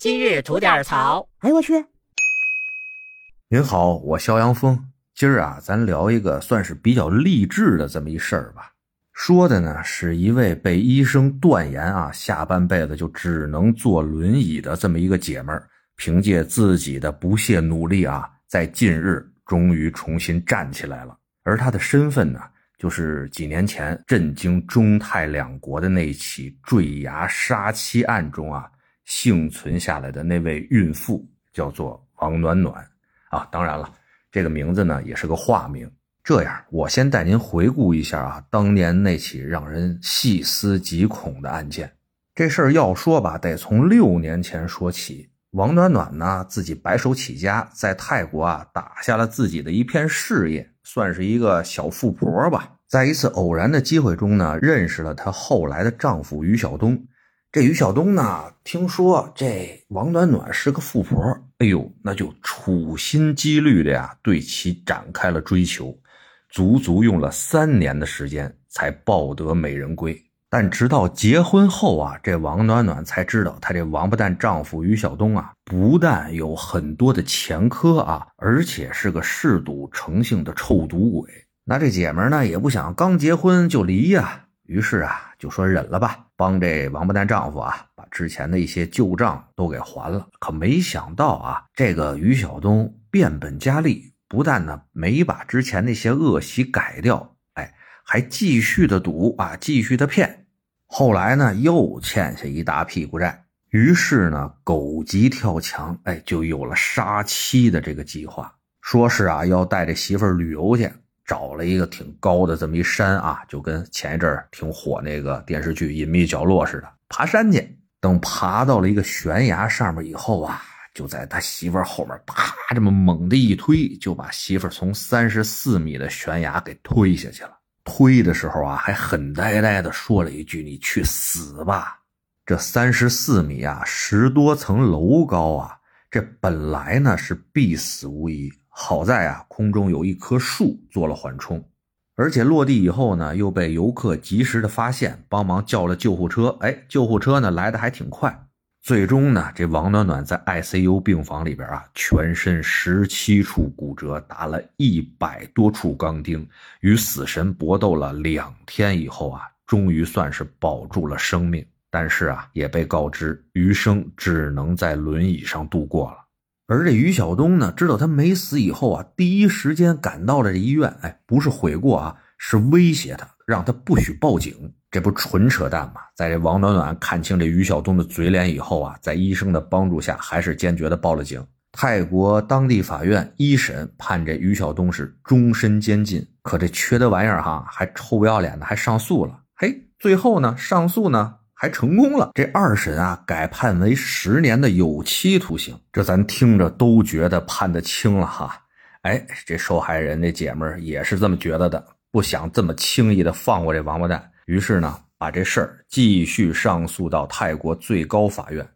今日吐点槽。哎呦我去！您好，我肖阳峰。今儿啊，咱聊一个算是比较励志的这么一事儿吧。说的呢是一位被医生断言啊下半辈子就只能坐轮椅的这么一个姐们儿，凭借自己的不懈努力啊，在近日终于重新站起来了。而她的身份呢，就是几年前震惊中泰两国的那起坠崖杀妻案中啊。幸存下来的那位孕妇叫做王暖暖啊，当然了，这个名字呢也是个化名。这样，我先带您回顾一下啊，当年那起让人细思极恐的案件。这事儿要说吧，得从六年前说起。王暖暖呢，自己白手起家，在泰国啊打下了自己的一片事业，算是一个小富婆吧。在一次偶然的机会中呢，认识了她后来的丈夫于晓东。这于晓东呢，听说这王暖暖是个富婆，哎呦，那就处心积虑的呀，对其展开了追求，足足用了三年的时间才抱得美人归。但直到结婚后啊，这王暖暖才知道，她这王八蛋丈夫于晓东啊，不但有很多的前科啊，而且是个嗜赌成性的臭赌鬼。那这姐们呢，也不想刚结婚就离呀。于是啊，就说忍了吧，帮这王八蛋丈夫啊，把之前的一些旧账都给还了。可没想到啊，这个于晓东变本加厉，不但呢没把之前那些恶习改掉，哎，还继续的赌啊，继续的骗。后来呢，又欠下一大屁股债，于是呢，狗急跳墙，哎，就有了杀妻的这个计划，说是啊，要带着媳妇儿旅游去。找了一个挺高的这么一山啊，就跟前一阵儿挺火那个电视剧《隐秘角落》似的，爬山去。等爬到了一个悬崖上面以后啊，就在他媳妇后面啪这么猛的一推，就把媳妇从三十四米的悬崖给推下去了。推的时候啊，还狠呆呆的说了一句：“你去死吧！”这三十四米啊，十多层楼高啊，这本来呢是必死无疑。好在啊，空中有一棵树做了缓冲，而且落地以后呢，又被游客及时的发现，帮忙叫了救护车。哎，救护车呢来的还挺快。最终呢，这王暖暖在 ICU 病房里边啊，全身十七处骨折，打了一百多处钢钉，与死神搏斗了两天以后啊，终于算是保住了生命。但是啊，也被告知余生只能在轮椅上度过了。而这于晓东呢，知道他没死以后啊，第一时间赶到了这医院。哎，不是悔过啊，是威胁他，让他不许报警。这不纯扯淡吗？在这王暖暖看清这于晓东的嘴脸以后啊，在医生的帮助下，还是坚决的报了警。泰国当地法院一审判这于晓东是终身监禁。可这缺德玩意儿哈，还臭不要脸的，还上诉了。嘿，最后呢，上诉呢？还成功了，这二审啊改判为十年的有期徒刑，这咱听着都觉得判得轻了哈。哎，这受害人那姐们儿也是这么觉得的，不想这么轻易的放过这王八蛋，于是呢把这事儿继续上诉到泰国最高法院。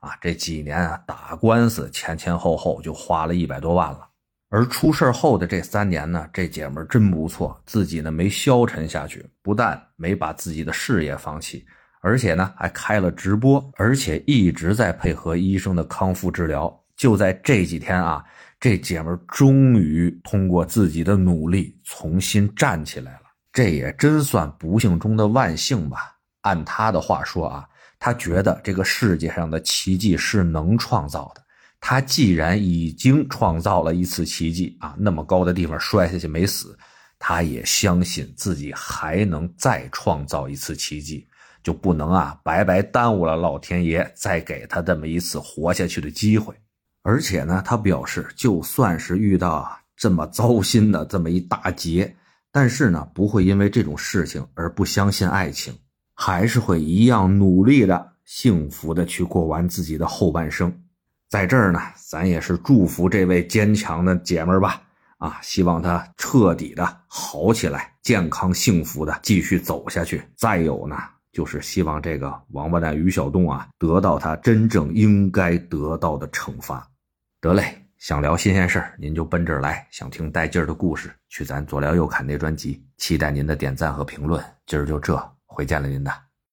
啊，这几年啊打官司前前后后就花了一百多万了。而出事后的这三年呢，这姐们儿真不错，自己呢没消沉下去，不但没把自己的事业放弃。而且呢，还开了直播，而且一直在配合医生的康复治疗。就在这几天啊，这姐们终于通过自己的努力重新站起来了。这也真算不幸中的万幸吧。按她的话说啊，她觉得这个世界上的奇迹是能创造的。她既然已经创造了一次奇迹啊，那么高的地方摔下去没死，她也相信自己还能再创造一次奇迹。就不能啊，白白耽误了老天爷再给他这么一次活下去的机会。而且呢，他表示，就算是遇到啊这么糟心的这么一大劫，但是呢，不会因为这种事情而不相信爱情，还是会一样努力的、幸福的去过完自己的后半生。在这儿呢，咱也是祝福这位坚强的姐们儿吧，啊，希望她彻底的好起来，健康幸福的继续走下去。再有呢。就是希望这个王八蛋于小东啊，得到他真正应该得到的惩罚。得嘞，想聊新鲜事儿，您就奔这儿来；想听带劲儿的故事，去咱左聊右侃那专辑。期待您的点赞和评论。今儿就这，回见了您的。